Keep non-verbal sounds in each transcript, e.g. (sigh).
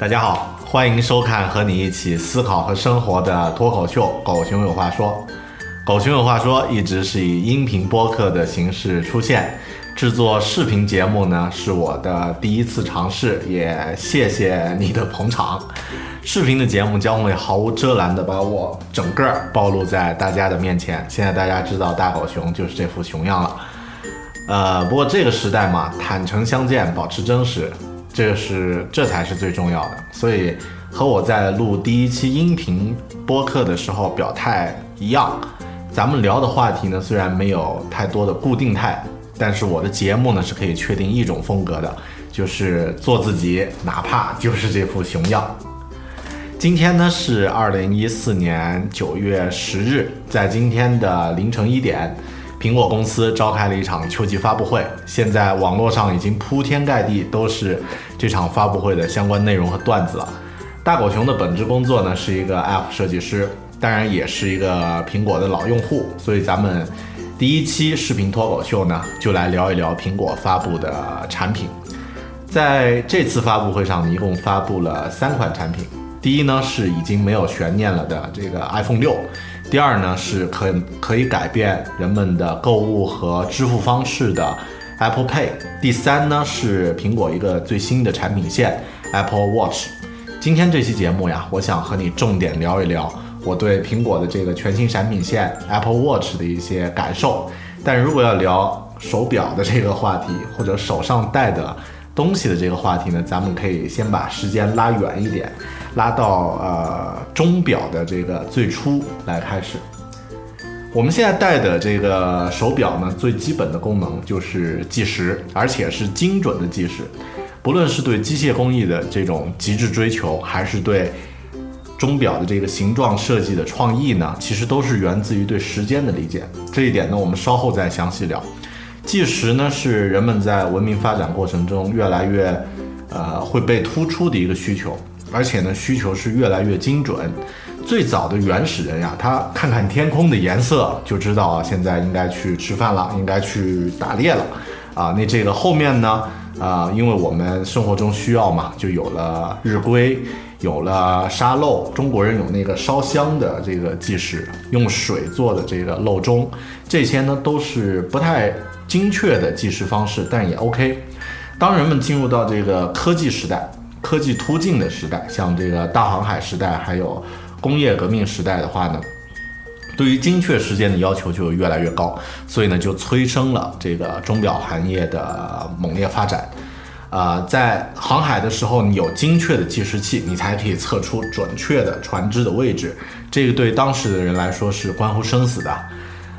大家好，欢迎收看和你一起思考和生活的脱口秀《狗熊有话说》。狗熊有话说一直是以音频播客的形式出现，制作视频节目呢是我的第一次尝试，也谢谢你的捧场。视频的节目将会毫无遮拦地把我整个暴露在大家的面前。现在大家知道大狗熊就是这副熊样了。呃，不过这个时代嘛，坦诚相见，保持真实。这是这才是最重要的，所以和我在录第一期音频播客的时候表态一样，咱们聊的话题呢虽然没有太多的固定态，但是我的节目呢是可以确定一种风格的，就是做自己，哪怕就是这副熊样。今天呢是二零一四年九月十日，在今天的凌晨一点。苹果公司召开了一场秋季发布会，现在网络上已经铺天盖地都是这场发布会的相关内容和段子了。大狗熊的本职工作呢是一个 App 设计师，当然也是一个苹果的老用户，所以咱们第一期视频脱口秀呢就来聊一聊苹果发布的产品。在这次发布会上，一共发布了三款产品，第一呢是已经没有悬念了的这个 iPhone 六。第二呢是可可以改变人们的购物和支付方式的 Apple Pay。第三呢是苹果一个最新的产品线 Apple Watch。今天这期节目呀，我想和你重点聊一聊我对苹果的这个全新产品线 Apple Watch 的一些感受。但如果要聊手表的这个话题，或者手上戴的东西的这个话题呢，咱们可以先把时间拉远一点。拉到呃钟表的这个最初来开始，我们现在戴的这个手表呢，最基本的功能就是计时，而且是精准的计时。不论是对机械工艺的这种极致追求，还是对钟表的这个形状设计的创意呢，其实都是源自于对时间的理解。这一点呢，我们稍后再详细聊。计时呢，是人们在文明发展过程中越来越呃会被突出的一个需求。而且呢，需求是越来越精准。最早的原始人呀，他看看天空的颜色就知道啊，现在应该去吃饭了，应该去打猎了。啊，那这个后面呢，啊，因为我们生活中需要嘛，就有了日晷，有了沙漏。中国人有那个烧香的这个计时，用水做的这个漏钟，这些呢都是不太精确的计时方式，但也 OK。当人们进入到这个科技时代。科技突进的时代，像这个大航海时代，还有工业革命时代的话呢，对于精确时间的要求就越来越高，所以呢，就催生了这个钟表行业的猛烈发展。啊，在航海的时候，你有精确的计时器，你才可以测出准确的船只的位置，这个对当时的人来说是关乎生死的。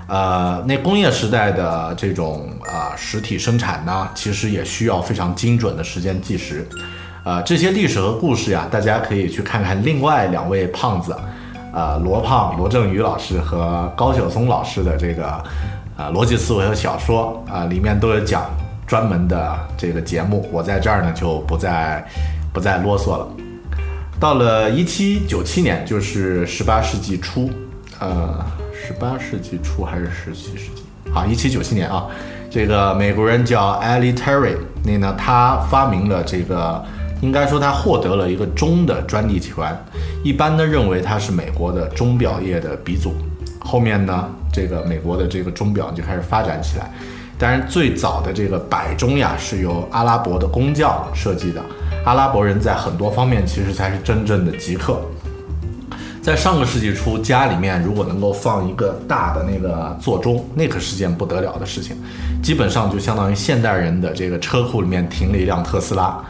呃，那工业时代的这种啊实体生产呢，其实也需要非常精准的时间计时。呃，这些历史和故事呀，大家可以去看看另外两位胖子，呃，罗胖罗振宇老师和高晓松老师的这个，呃，逻辑思维和小说啊，里面都有讲专门的这个节目，我在这儿呢就不再不再啰嗦了。到了一七九七年，就是十八世纪初，呃，十八世纪初还是十七世纪？好，一七九七年啊，这个美国人叫 Ali Terry，那呢，他发明了这个，应该说他获得了一个钟的专利权，一般呢认为他是美国的钟表业的鼻祖。后面呢，这个美国的这个钟表就开始发展起来。当然，最早的这个摆钟呀，是由阿拉伯的工匠设计的。阿拉伯人在很多方面其实才是真正的极客。在上个世纪初，家里面如果能够放一个大的那个座钟，那可是件不得了的事情，基本上就相当于现代人的这个车库里面停了一辆特斯拉。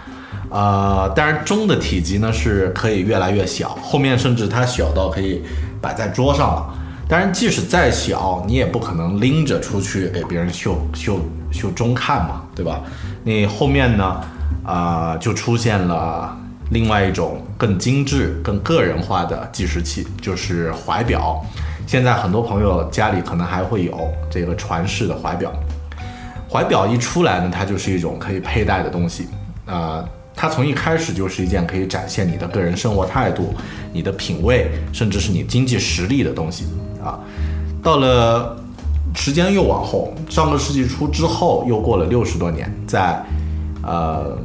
呃，当然钟的体积呢是可以越来越小，后面甚至它小到可以摆在桌上了。当然，即使再小，你也不可能拎着出去给别人秀秀秀钟看嘛，对吧？你后面呢，啊，就出现了另外一种更精致、更个人化的计时器，就是怀表。现在很多朋友家里可能还会有这个传世的怀表。怀表一出来呢，它就是一种可以佩戴的东西，啊。它从一开始就是一件可以展现你的个人生活态度、你的品味，甚至是你经济实力的东西啊。到了时间又往后，上个世纪初之后，又过了六十多年，在呃，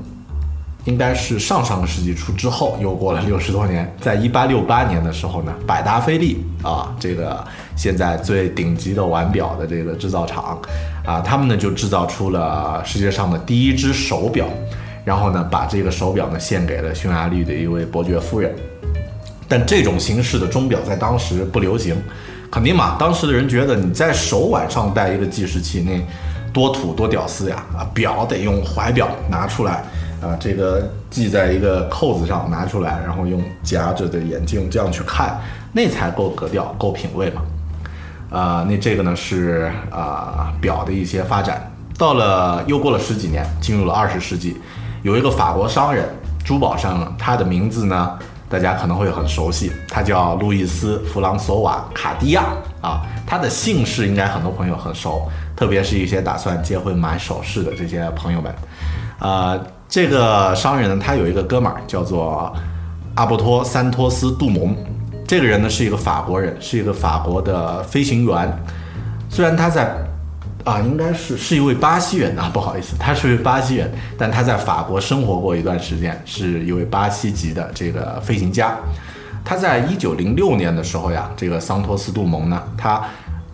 应该是上上个世纪初之后，又过了 (laughs) 六十多年，在一八六八年的时候呢，百达翡丽啊，这个现在最顶级的腕表的这个制造厂啊，他们呢就制造出了世界上的第一只手表。然后呢，把这个手表呢献给了匈牙利的一位伯爵夫人，但这种形式的钟表在当时不流行，肯定嘛，当时的人觉得你在手腕上戴一个计时器，那多土多屌丝呀！啊，表得用怀表拿出来，啊，这个系在一个扣子上拿出来，然后用夹着的眼镜这样去看，那才够格调、够品味嘛。啊，那这个呢是啊表的一些发展，到了又过了十几年，进入了二十世纪。有一个法国商人，珠宝商人，他的名字呢，大家可能会很熟悉，他叫路易斯·弗朗索瓦·卡地亚啊。他的姓氏应该很多朋友很熟，特别是一些打算结婚买首饰的这些朋友们。呃，这个商人呢，他有一个哥们儿叫做阿布托·桑托斯·杜蒙，这个人呢是一个法国人，是一个法国的飞行员，虽然他在。啊，应该是是一位巴西人啊，不好意思，他是位巴西人，但他在法国生活过一段时间，是一位巴西籍的这个飞行家。他在一九零六年的时候呀，这个桑托斯杜蒙呢，他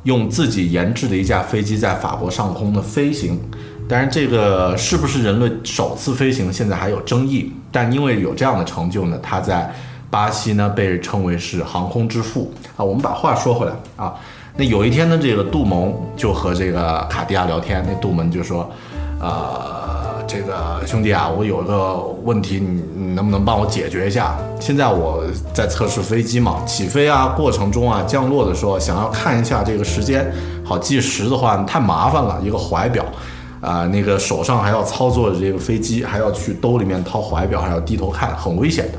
用自己研制的一架飞机在法国上空的飞行，当然这个是不是人类首次飞行，现在还有争议。但因为有这样的成就呢，他在巴西呢被称为是航空之父啊。我们把话说回来啊。那有一天呢，这个杜蒙就和这个卡地亚聊天。那杜蒙就说：“呃，这个兄弟啊，我有个问题，你能不能帮我解决一下？现在我在测试飞机嘛，起飞啊，过程中啊，降落的时候，想要看一下这个时间，好计时的话太麻烦了。一个怀表，啊，那个手上还要操作这个飞机，还要去兜里面掏怀表，还要低头看，很危险的。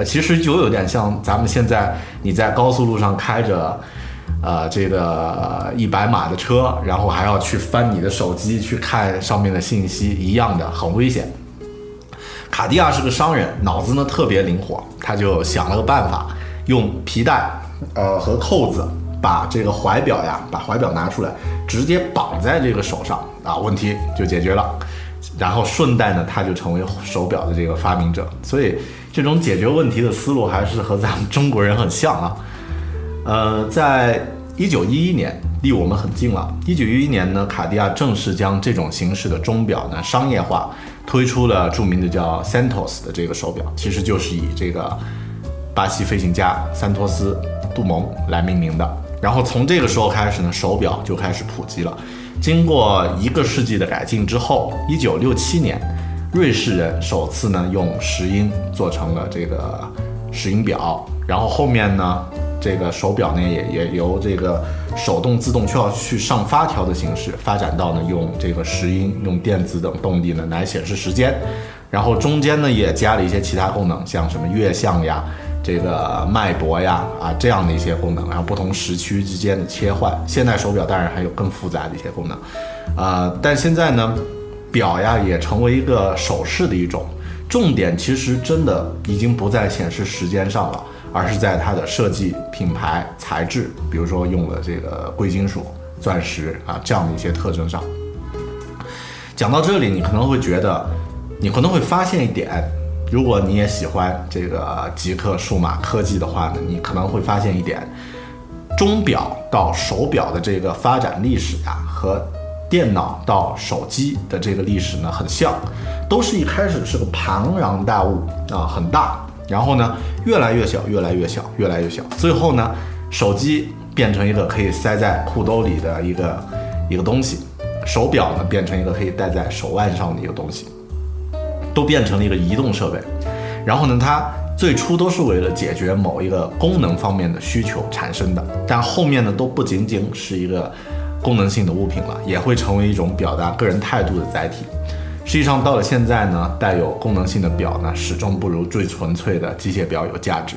啊，其实就有点像咱们现在你在高速路上开着。”呃，这个一百码的车，然后还要去翻你的手机去看上面的信息，一样的很危险。卡地亚是个商人，脑子呢特别灵活，他就想了个办法，用皮带，呃和扣子把这个怀表呀，把怀表拿出来，直接绑在这个手上啊，问题就解决了。然后顺带呢，他就成为手表的这个发明者。所以这种解决问题的思路还是和咱们中国人很像啊。呃，在一九一一年，离我们很近了。一九一一年呢，卡地亚正式将这种形式的钟表呢商业化，推出了著名的叫 Santos 的这个手表，其实就是以这个巴西飞行家桑托斯·杜蒙来命名的。然后从这个时候开始呢，手表就开始普及了。经过一个世纪的改进之后，一九六七年，瑞士人首次呢用石英做成了这个石英表，然后后面呢。这个手表呢，也也由这个手动自动需要去上发条的形式，发展到呢用这个石英、用电子等动力呢来显示时间，然后中间呢也加了一些其他功能，像什么月相呀、这个脉搏呀啊这样的一些功能，然后不同时区之间的切换。现代手表当然还有更复杂的一些功能，啊，但现在呢，表呀也成为一个首饰的一种。重点其实真的已经不在显示时间上了，而是在它的设计、品牌、材质，比如说用了这个贵金属、钻石啊这样的一些特征上。讲到这里，你可能会觉得，你可能会发现一点，如果你也喜欢这个极客数码科技的话呢，你可能会发现一点，钟表到手表的这个发展历史呀，和电脑到手机的这个历史呢很像。都是一开始是个庞然大物啊，很大，然后呢越来越小，越来越小，越来越小，最后呢手机变成一个可以塞在裤兜里的一个一个东西，手表呢变成一个可以戴在手腕上的一个东西，都变成了一个移动设备。然后呢，它最初都是为了解决某一个功能方面的需求产生的，但后面呢都不仅仅是一个功能性的物品了，也会成为一种表达个人态度的载体。实际上，到了现在呢，带有功能性的表呢，始终不如最纯粹的机械表有价值。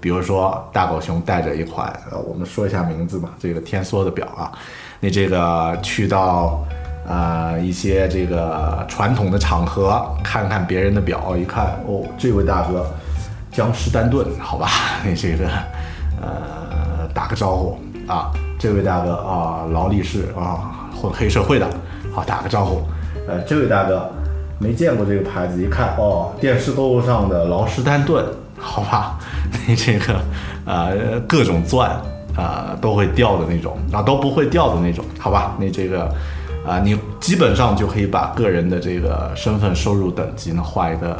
比如说，大狗熊带着一款，呃，我们说一下名字吧，这个天梭的表啊，你这个去到，呃，一些这个传统的场合，看看别人的表，一看，哦，这位大哥，江诗丹顿，好吧，你 (laughs) 这个，呃，打个招呼啊，这位大哥啊，劳力士啊，混黑社会的，好，打个招呼。呃，这位大哥没见过这个牌子，一看哦，电视购物上的劳斯丹顿，好吧，(laughs) 你这个呃各种钻啊都会掉的那种啊都不会掉的那种，好吧，你这个啊你基本上就可以把个人的这个身份收入等级呢画一个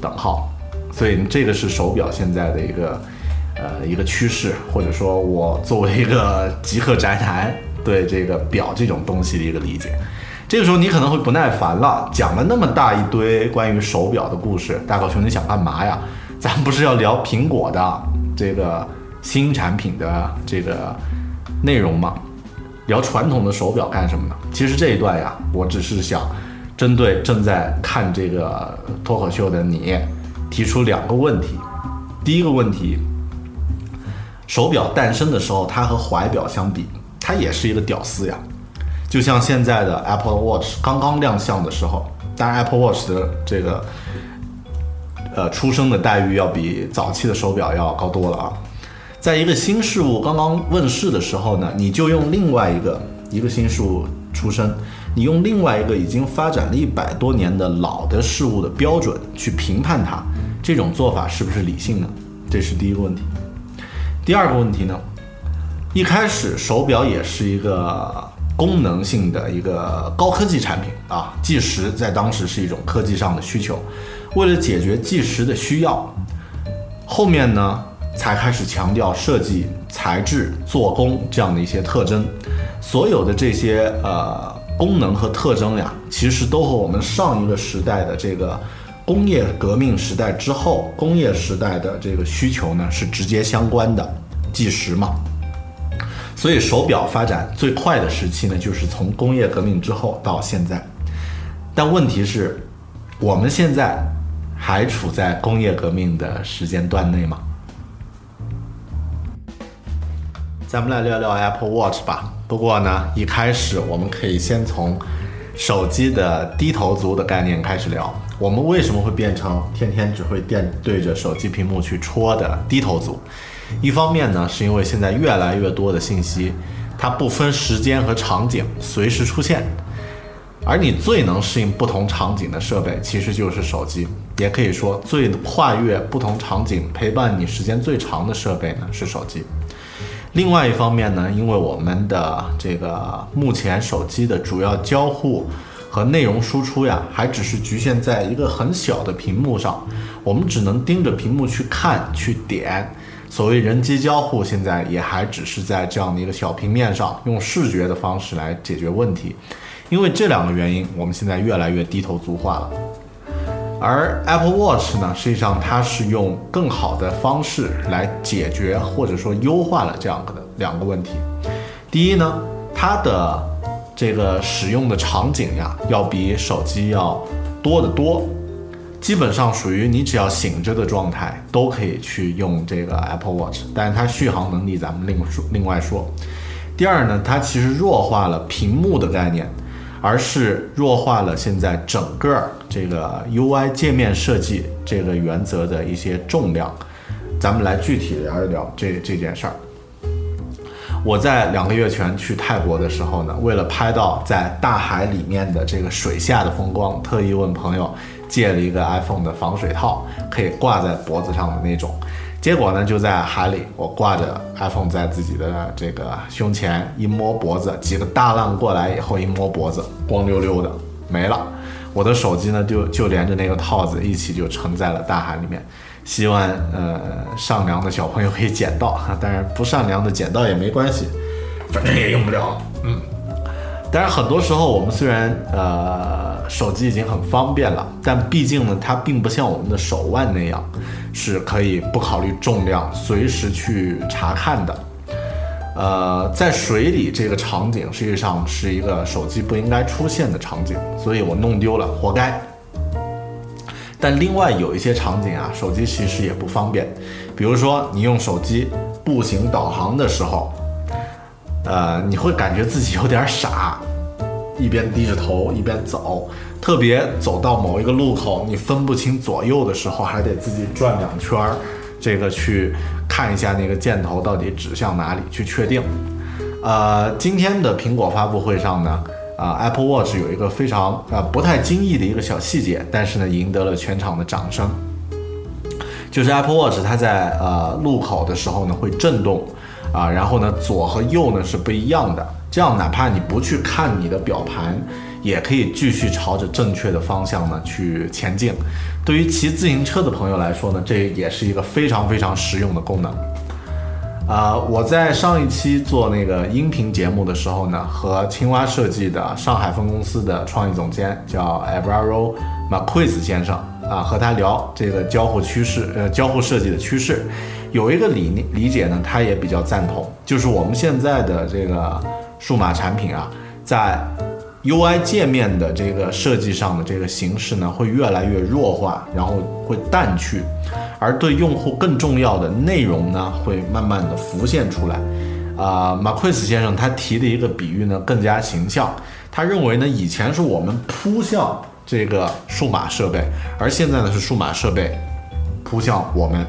等号，所以这个是手表现在的一个呃一个趋势，或者说我作为一个 (laughs) 极客宅男对这个表这种东西的一个理解。这个时候你可能会不耐烦了，讲了那么大一堆关于手表的故事，大狗熊你想干嘛呀？咱不是要聊苹果的这个新产品的这个内容吗？聊传统的手表干什么呢？其实这一段呀，我只是想针对正在看这个脱口秀的你提出两个问题。第一个问题，手表诞生的时候，它和怀表相比，它也是一个屌丝呀。就像现在的 Apple Watch 刚刚亮相的时候，当然 Apple Watch 的这个呃出生的待遇要比早期的手表要高多了啊。在一个新事物刚刚问世的时候呢，你就用另外一个一个新事物出生，你用另外一个已经发展了一百多年的老的事物的标准去评判它，这种做法是不是理性呢？这是第一个问题。第二个问题呢，一开始手表也是一个。功能性的一个高科技产品啊，计时在当时是一种科技上的需求。为了解决计时的需要，后面呢才开始强调设计、材质、做工这样的一些特征。所有的这些呃功能和特征呀，其实都和我们上一个时代的这个工业革命时代之后工业时代的这个需求呢是直接相关的。计时嘛。所以手表发展最快的时期呢，就是从工业革命之后到现在。但问题是，我们现在还处在工业革命的时间段内吗？咱们来聊聊 Apple Watch 吧。不过呢，一开始我们可以先从手机的低头族的概念开始聊。我们为什么会变成天天只会电对着手机屏幕去戳的低头族？一方面呢，是因为现在越来越多的信息，它不分时间和场景，随时出现。而你最能适应不同场景的设备，其实就是手机。也可以说，最跨越不同场景、陪伴你时间最长的设备呢，是手机。另外一方面呢，因为我们的这个目前手机的主要交互和内容输出呀，还只是局限在一个很小的屏幕上，我们只能盯着屏幕去看、去点。所谓人机交互，现在也还只是在这样的一个小平面上，用视觉的方式来解决问题。因为这两个原因，我们现在越来越低头族化了。而 Apple Watch 呢，实际上它是用更好的方式来解决或者说优化了这样的两个问题。第一呢，它的这个使用的场景呀，要比手机要多得多。基本上属于你只要醒着的状态都可以去用这个 Apple Watch，但是它续航能力咱们另说另外说。第二呢，它其实弱化了屏幕的概念，而是弱化了现在整个这个 UI 界面设计这个原则的一些重量。咱们来具体聊一聊这这件事儿。我在两个月前去泰国的时候呢，为了拍到在大海里面的这个水下的风光，特意问朋友借了一个 iPhone 的防水套，可以挂在脖子上的那种。结果呢，就在海里，我挂着 iPhone 在自己的这个胸前，一摸脖子，几个大浪过来以后，一摸脖子，光溜溜的没了。我的手机呢，就就连着那个套子一起就沉在了大海里面。希望呃善良的小朋友可以捡到哈，当然不善良的捡到也没关系，反正也用不了。嗯，但是很多时候我们虽然呃手机已经很方便了，但毕竟呢它并不像我们的手腕那样是可以不考虑重量随时去查看的。呃，在水里这个场景实际上是一个手机不应该出现的场景，所以我弄丢了，活该。但另外有一些场景啊，手机其实也不方便。比如说你用手机步行导航的时候，呃，你会感觉自己有点傻，一边低着头一边走，特别走到某一个路口，你分不清左右的时候，还得自己转两圈儿，这个去看一下那个箭头到底指向哪里，去确定。呃，今天的苹果发布会上呢。啊，Apple Watch 有一个非常啊不太经意的一个小细节，但是呢赢得了全场的掌声。就是 Apple Watch 它在呃路口的时候呢会震动，啊，然后呢左和右呢是不一样的，这样哪怕你不去看你的表盘，也可以继续朝着正确的方向呢去前进。对于骑自行车的朋友来说呢，这也是一个非常非常实用的功能。啊，我在上一期做那个音频节目的时候呢，和青蛙设计的上海分公司的创意总监叫 Abaro 马奎斯先生啊，和他聊这个交互趋势，呃，交互设计的趋势，有一个理理解呢，他也比较赞同，就是我们现在的这个数码产品啊，在 UI 界面的这个设计上的这个形式呢，会越来越弱化，然后会淡去。而对用户更重要的内容呢，会慢慢的浮现出来。啊，马奎斯先生他提的一个比喻呢，更加形象。他认为呢，以前是我们扑向这个数码设备，而现在呢是数码设备扑向我们。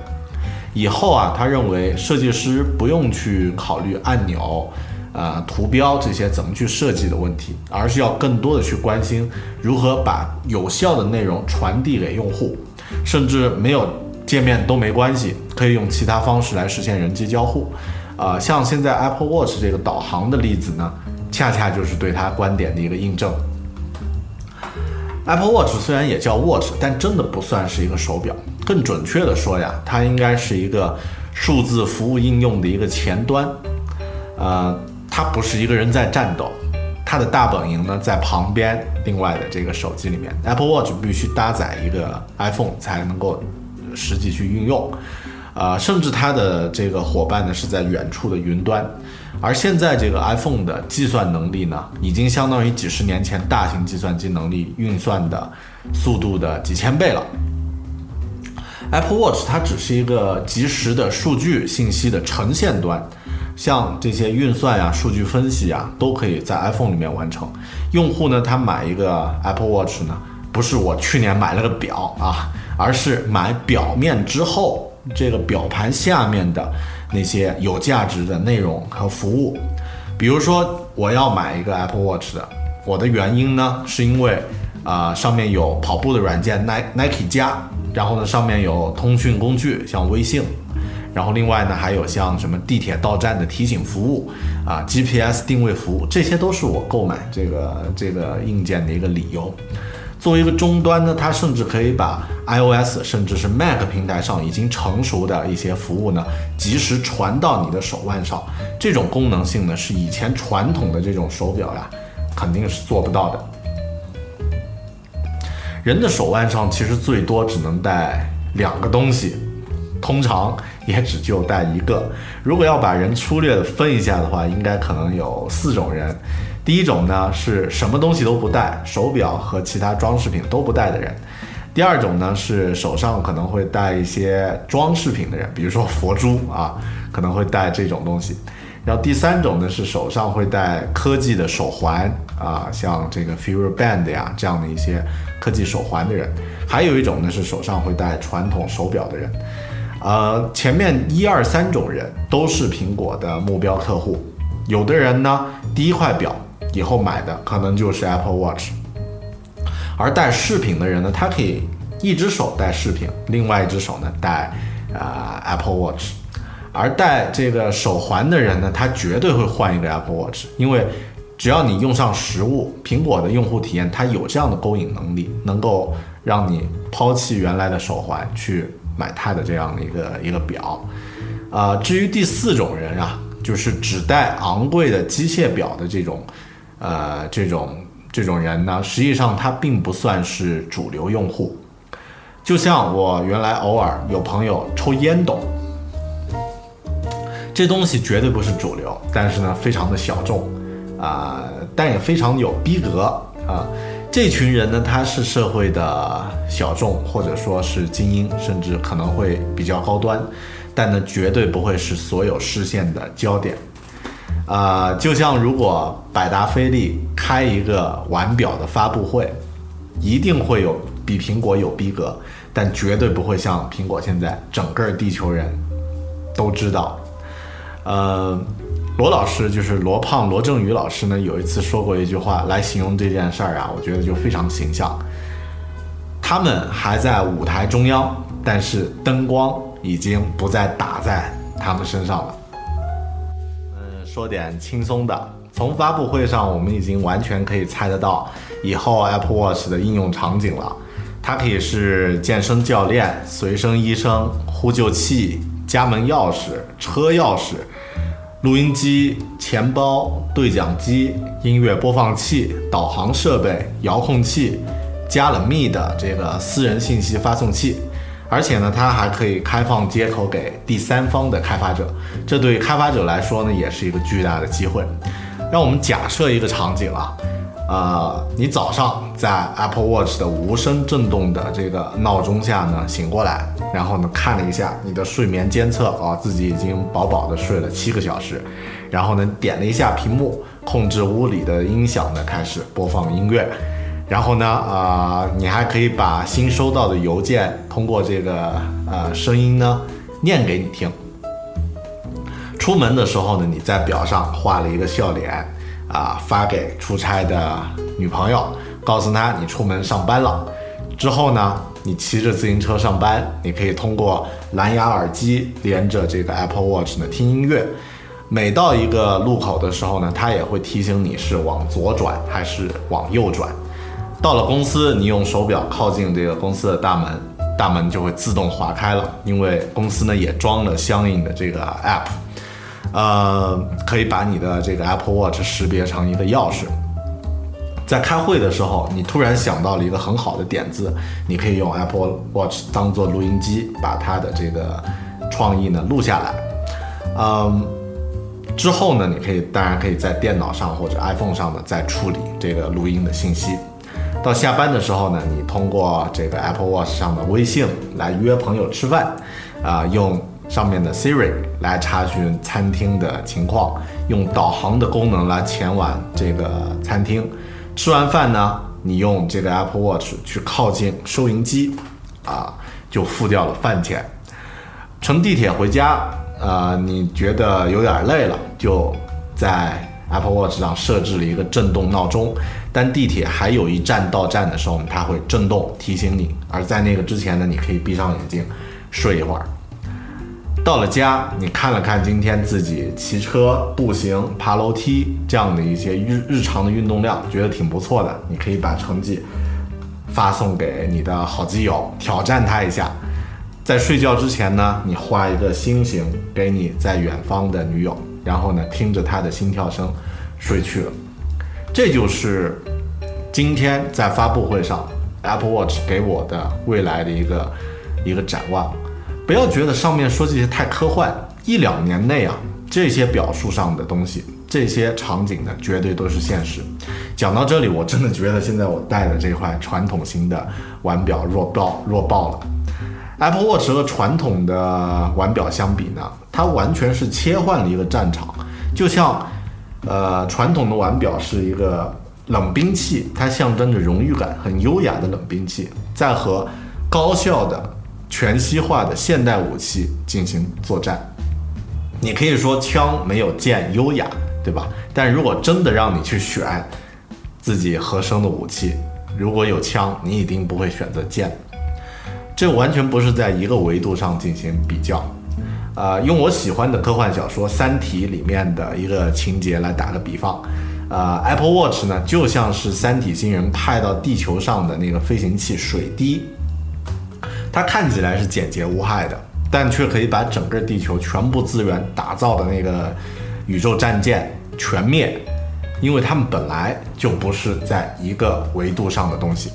以后啊，他认为设计师不用去考虑按钮、啊图标这些怎么去设计的问题，而是要更多的去关心如何把有效的内容传递给用户，甚至没有。界面都没关系，可以用其他方式来实现人机交互，啊，像现在 Apple Watch 这个导航的例子呢，恰恰就是对他观点的一个印证。Apple Watch 虽然也叫 Watch，但真的不算是一个手表，更准确的说呀，它应该是一个数字服务应用的一个前端，呃，它不是一个人在战斗，它的大本营呢在旁边，另外的这个手机里面，Apple Watch 必须搭载一个 iPhone 才能够。实际去运用，啊，甚至它的这个伙伴呢是在远处的云端，而现在这个 iPhone 的计算能力呢，已经相当于几十年前大型计算机能力运算的速度的几千倍了。Apple Watch 它只是一个即时的数据信息的呈现端，像这些运算呀、数据分析呀，都可以在 iPhone 里面完成。用户呢，他买一个 Apple Watch 呢，不是我去年买了个表啊。而是买表面之后，这个表盘下面的那些有价值的内容和服务。比如说，我要买一个 Apple Watch 的，我的原因呢，是因为啊，上面有跑步的软件 Nike 加，然后呢，上面有通讯工具像微信，然后另外呢，还有像什么地铁到站的提醒服务啊，GPS 定位服务，这些都是我购买这个这个硬件的一个理由。作为一个终端呢，它甚至可以把 iOS 甚至是 Mac 平台上已经成熟的一些服务呢，及时传到你的手腕上。这种功能性呢，是以前传统的这种手表呀，肯定是做不到的。人的手腕上其实最多只能带两个东西，通常也只就带一个。如果要把人粗略的分一下的话，应该可能有四种人。第一种呢是什么东西都不带，手表和其他装饰品都不带的人；第二种呢是手上可能会带一些装饰品的人，比如说佛珠啊，可能会带这种东西；然后第三种呢是手上会带科技的手环啊，像这个 Fury Band 呀这样的一些科技手环的人，还有一种呢是手上会戴传统手表的人。呃，前面一二三种人都是苹果的目标客户。有的人呢，第一块表以后买的可能就是 Apple Watch，而戴饰品的人呢，他可以一只手戴饰品，另外一只手呢戴啊 Apple Watch。而戴这个手环的人呢，他绝对会换一个 Apple Watch，因为只要你用上实物，苹果的用户体验它有这样的勾引能力，能够让你抛弃原来的手环去买它的这样的一个一个表。啊，至于第四种人啊，就是只戴昂贵的机械表的这种，呃，这种这种人呢，实际上他并不算是主流用户。就像我原来偶尔有朋友抽烟斗。这东西绝对不是主流，但是呢，非常的小众，啊，但也非常有逼格啊。这群人呢，他是社会的小众，或者说是精英，甚至可能会比较高端，但呢，绝对不会是所有视线的焦点。啊，就像如果百达翡丽开一个腕表的发布会，一定会有比苹果有逼格，但绝对不会像苹果现在整个地球人都知道。呃，罗老师就是罗胖罗振宇老师呢，有一次说过一句话来形容这件事儿啊，我觉得就非常形象。他们还在舞台中央，但是灯光已经不再打在他们身上了。嗯，说点轻松的，从发布会上我们已经完全可以猜得到以后 Apple Watch 的应用场景了。它可以是健身教练、随身医生、呼救器。家门钥匙、车钥匙、录音机、钱包、对讲机、音乐播放器、导航设备、遥控器，加了密的这个私人信息发送器，而且呢，它还可以开放接口给第三方的开发者。这对开发者来说呢，也是一个巨大的机会。让我们假设一个场景啊。呃，你早上在 Apple Watch 的无声震动的这个闹钟下呢醒过来，然后呢看了一下你的睡眠监测，啊，自己已经饱饱的睡了七个小时，然后呢点了一下屏幕，控制屋里的音响呢开始播放音乐，然后呢，啊，你还可以把新收到的邮件通过这个呃声音呢念给你听。出门的时候呢，你在表上画了一个笑脸。啊，发给出差的女朋友，告诉她你出门上班了。之后呢，你骑着自行车上班，你可以通过蓝牙耳机连着这个 Apple Watch 呢听音乐。每到一个路口的时候呢，它也会提醒你是往左转还是往右转。到了公司，你用手表靠近这个公司的大门，大门就会自动划开了，因为公司呢也装了相应的这个 App。呃，可以把你的这个 Apple Watch 识别成一个钥匙。在开会的时候，你突然想到了一个很好的点子，你可以用 Apple Watch 当做录音机，把它的这个创意呢录下来。嗯，之后呢，你可以当然可以在电脑上或者 iPhone 上呢再处理这个录音的信息。到下班的时候呢，你通过这个 Apple Watch 上的微信来约朋友吃饭，啊，用。上面的 Siri 来查询餐厅的情况，用导航的功能来前往这个餐厅。吃完饭呢，你用这个 Apple Watch 去靠近收银机，啊，就付掉了饭钱。乘地铁回家，呃，你觉得有点累了，就在 Apple Watch 上设置了一个震动闹钟。当地铁还有一站到站的时候，它会震动提醒你。而在那个之前呢，你可以闭上眼睛睡一会儿。到了家，你看了看今天自己骑车、步行、爬楼梯这样的一些日日常的运动量，觉得挺不错的。你可以把成绩发送给你的好基友，挑战他一下。在睡觉之前呢，你画一个星星给你在远方的女友，然后呢，听着她的心跳声睡去了。这就是今天在发布会上 Apple Watch 给我的未来的一个一个展望。不要觉得上面说这些太科幻，一两年内啊，这些表述上的东西，这些场景呢，绝对都是现实。讲到这里，我真的觉得现在我戴的这块传统型的腕表 (laughs) 弱爆弱爆了。Apple Watch 和传统的腕表相比呢，它完全是切换了一个战场。就像，呃，传统的腕表是一个冷兵器，它象征着荣誉感，很优雅的冷兵器，在和高效的全息化的现代武器进行作战。你可以说枪没有剑优雅，对吧？但如果真的让你去选自己合声的武器，如果有枪，你一定不会选择剑。这完全不是在一个维度上进行比较。呃，用我喜欢的科幻小说《三体》里面的一个情节来打个比方，呃，Apple Watch 呢就像是三体星人派到地球上的那个飞行器水滴，它看起来是简洁无害的，但却可以把整个地球全部资源打造的那个宇宙战舰全灭，因为它们本来就不是在一个维度上的东西。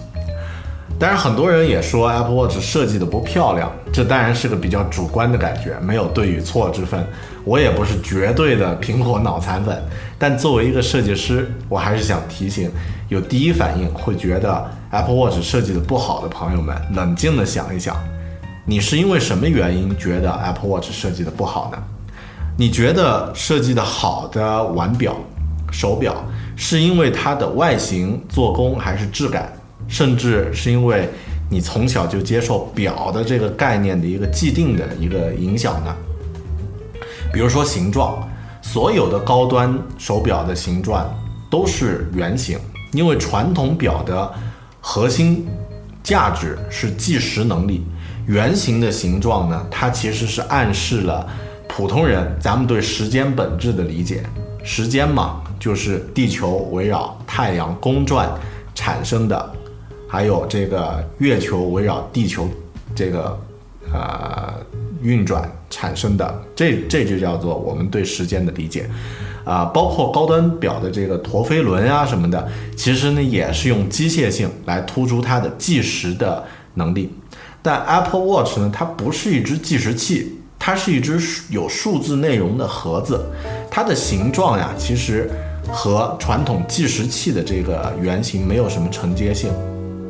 当然很多人也说 Apple Watch 设计的不漂亮，这当然是个比较主观的感觉，没有对与错之分。我也不是绝对的苹果脑残粉，但作为一个设计师，我还是想提醒有第一反应会觉得 Apple Watch 设计的不好的朋友们，冷静的想一想，你是因为什么原因觉得 Apple Watch 设计的不好呢？你觉得设计的好的腕表、手表，是因为它的外形、做工还是质感？甚至是因为你从小就接受表的这个概念的一个既定的一个影响呢？比如说形状，所有的高端手表的形状都是圆形，因为传统表的核心价值是计时能力。圆形的形状呢，它其实是暗示了普通人咱们对时间本质的理解。时间嘛，就是地球围绕太阳公转产生的。还有这个月球围绕地球这个呃运转产生的，这这就叫做我们对时间的理解，啊，包括高端表的这个陀飞轮啊什么的，其实呢也是用机械性来突出它的计时的能力。但 Apple Watch 呢，它不是一只计时器，它是一只有数字内容的盒子，它的形状呀，其实和传统计时器的这个原型没有什么承接性。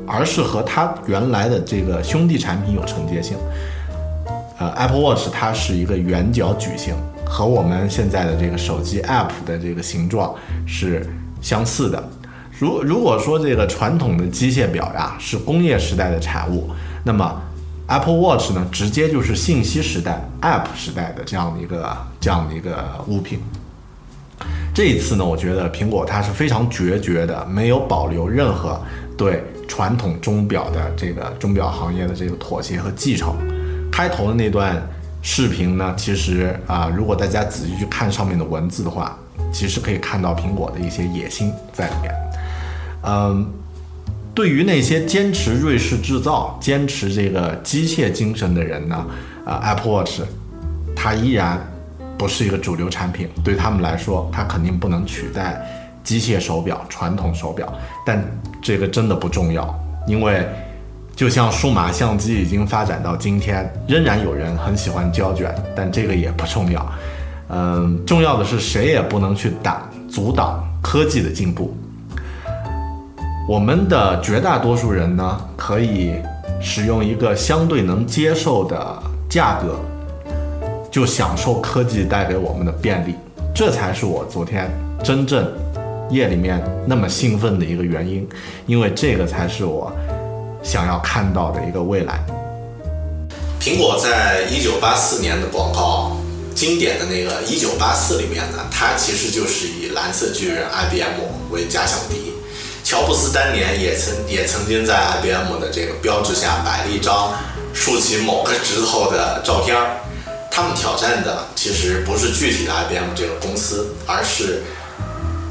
而是和它原来的这个兄弟产品有承接性。呃，Apple Watch 它是一个圆角矩形，和我们现在的这个手机 App 的这个形状是相似的。如如果说这个传统的机械表呀是工业时代的产物，那么 Apple Watch 呢，直接就是信息时代 App 时代的这样的一个这样的一个物品。这一次呢，我觉得苹果它是非常决绝的，没有保留任何对。传统钟表的这个钟表行业的这个妥协和继承，开头的那段视频呢，其实啊，如果大家仔细去看上面的文字的话，其实可以看到苹果的一些野心在里面。嗯，对于那些坚持瑞士制造、坚持这个机械精神的人呢，啊，Apple Watch 它依然不是一个主流产品，对他们来说，它肯定不能取代。机械手表、传统手表，但这个真的不重要，因为就像数码相机已经发展到今天，仍然有人很喜欢胶卷，但这个也不重要。嗯，重要的是谁也不能去挡阻挡科技的进步。我们的绝大多数人呢，可以使用一个相对能接受的价格，就享受科技带给我们的便利，这才是我昨天真正。夜里面那么兴奋的一个原因，因为这个才是我想要看到的一个未来。苹果在一九八四年的广告，经典的那个一九八四里面呢，它其实就是以蓝色巨人 IBM 为假想敌。乔布斯当年也曾也曾经在 IBM 的这个标志下摆了一张竖起某个指头的照片儿。他们挑战的其实不是具体的 IBM 这个公司，而是。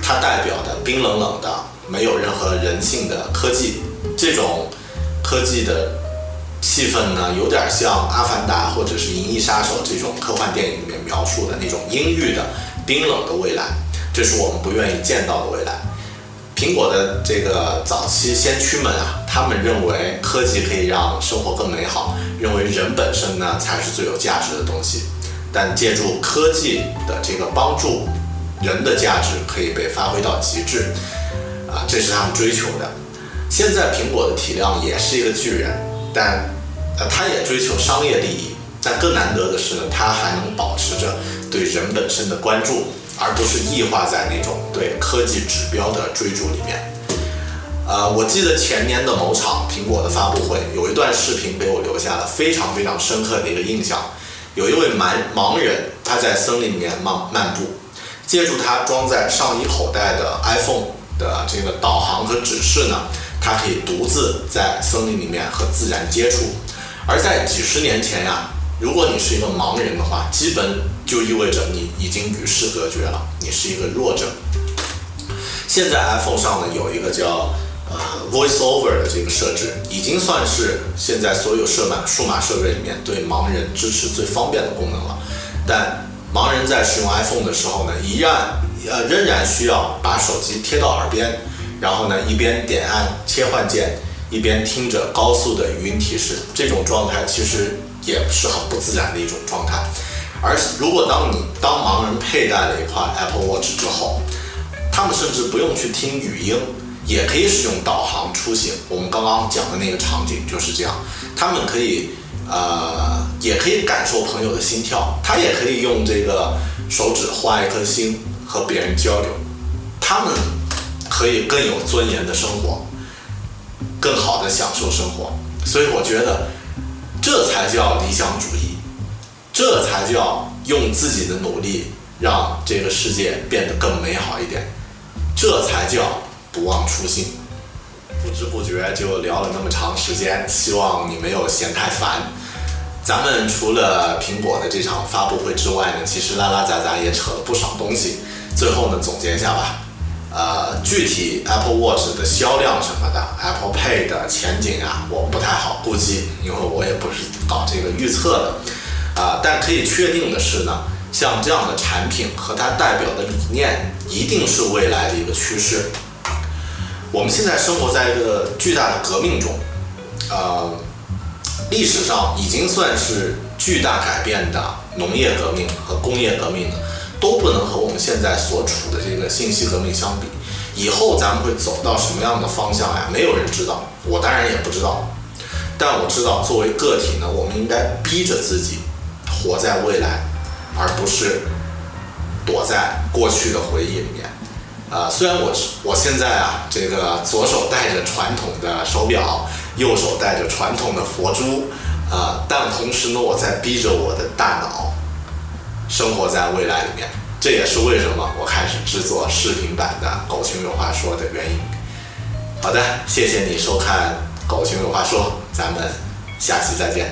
它代表的冰冷冷的、没有任何人性的科技，这种科技的气氛呢，有点像《阿凡达》或者是《银翼杀手》这种科幻电影里面描述的那种阴郁的、冰冷的未来，这是我们不愿意见到的未来。苹果的这个早期先驱们啊，他们认为科技可以让生活更美好，认为人本身呢才是最有价值的东西，但借助科技的这个帮助。人的价值可以被发挥到极致，啊，这是他们追求的。现在苹果的体量也是一个巨人，但，呃，它也追求商业利益。但更难得的是呢，它还能保持着对人本身的关注，而不是异化在那种对科技指标的追逐里面。呃，我记得前年的某场苹果的发布会，有一段视频给我留下了非常非常深刻的一个印象。有一位盲盲人，他在森林里面漫漫步，借助他装在上衣口袋的 iPhone 的这个导航和指示呢，他可以独自在森林里面和自然接触。而在几十年前呀，如果你是一个盲人的话，基本就意味着你已经与世隔绝了，你是一个弱者。现在 iPhone 上呢有一个叫呃 VoiceOver 的这个设置，已经算是现在所有设满数码设备里面对盲人支持最方便的功能了。但盲人在使用 iPhone 的时候呢，依然呃仍然需要把手机贴到耳边，然后呢一边点按切换键，一边听着高速的语音提示。这种状态其实也是很不自然的一种状态。而如果当你当盲人佩戴了一块 Apple Watch 之后，他们甚至不用去听语音，也可以使用导航出行。我们刚刚讲的那个场景就是这样，他们可以呃，也可以感受朋友的心跳，他也可以用这个手指画一颗心和别人交流，他们可以更有尊严的生活，更好的享受生活。所以我觉得，这才叫理想主义，这才叫用自己的努力让这个世界变得更美好一点。这才叫不忘初心。不知不觉就聊了那么长时间，希望你没有嫌太烦。咱们除了苹果的这场发布会之外呢，其实拉拉杂杂也扯了不少东西。最后呢，总结一下吧。呃，具体 Apple Watch 的销量什么的，Apple Pay 的前景啊，我不太好估计，因为我也不是搞这个预测的。啊，但可以确定的是呢。像这样的产品和它代表的理念，一定是未来的一个趋势。我们现在生活在一个巨大的革命中，呃，历史上已经算是巨大改变的农业革命和工业革命了都不能和我们现在所处的这个信息革命相比。以后咱们会走到什么样的方向呀？没有人知道，我当然也不知道。但我知道，作为个体呢，我们应该逼着自己活在未来。而不是躲在过去的回忆里面，啊，虽然我我现在啊，这个左手戴着传统的手表，右手戴着传统的佛珠，啊，但同时呢，我在逼着我的大脑生活在未来里面，这也是为什么我开始制作视频版的《狗熊有话说》的原因。好的，谢谢你收看《狗熊有话说》，咱们下期再见。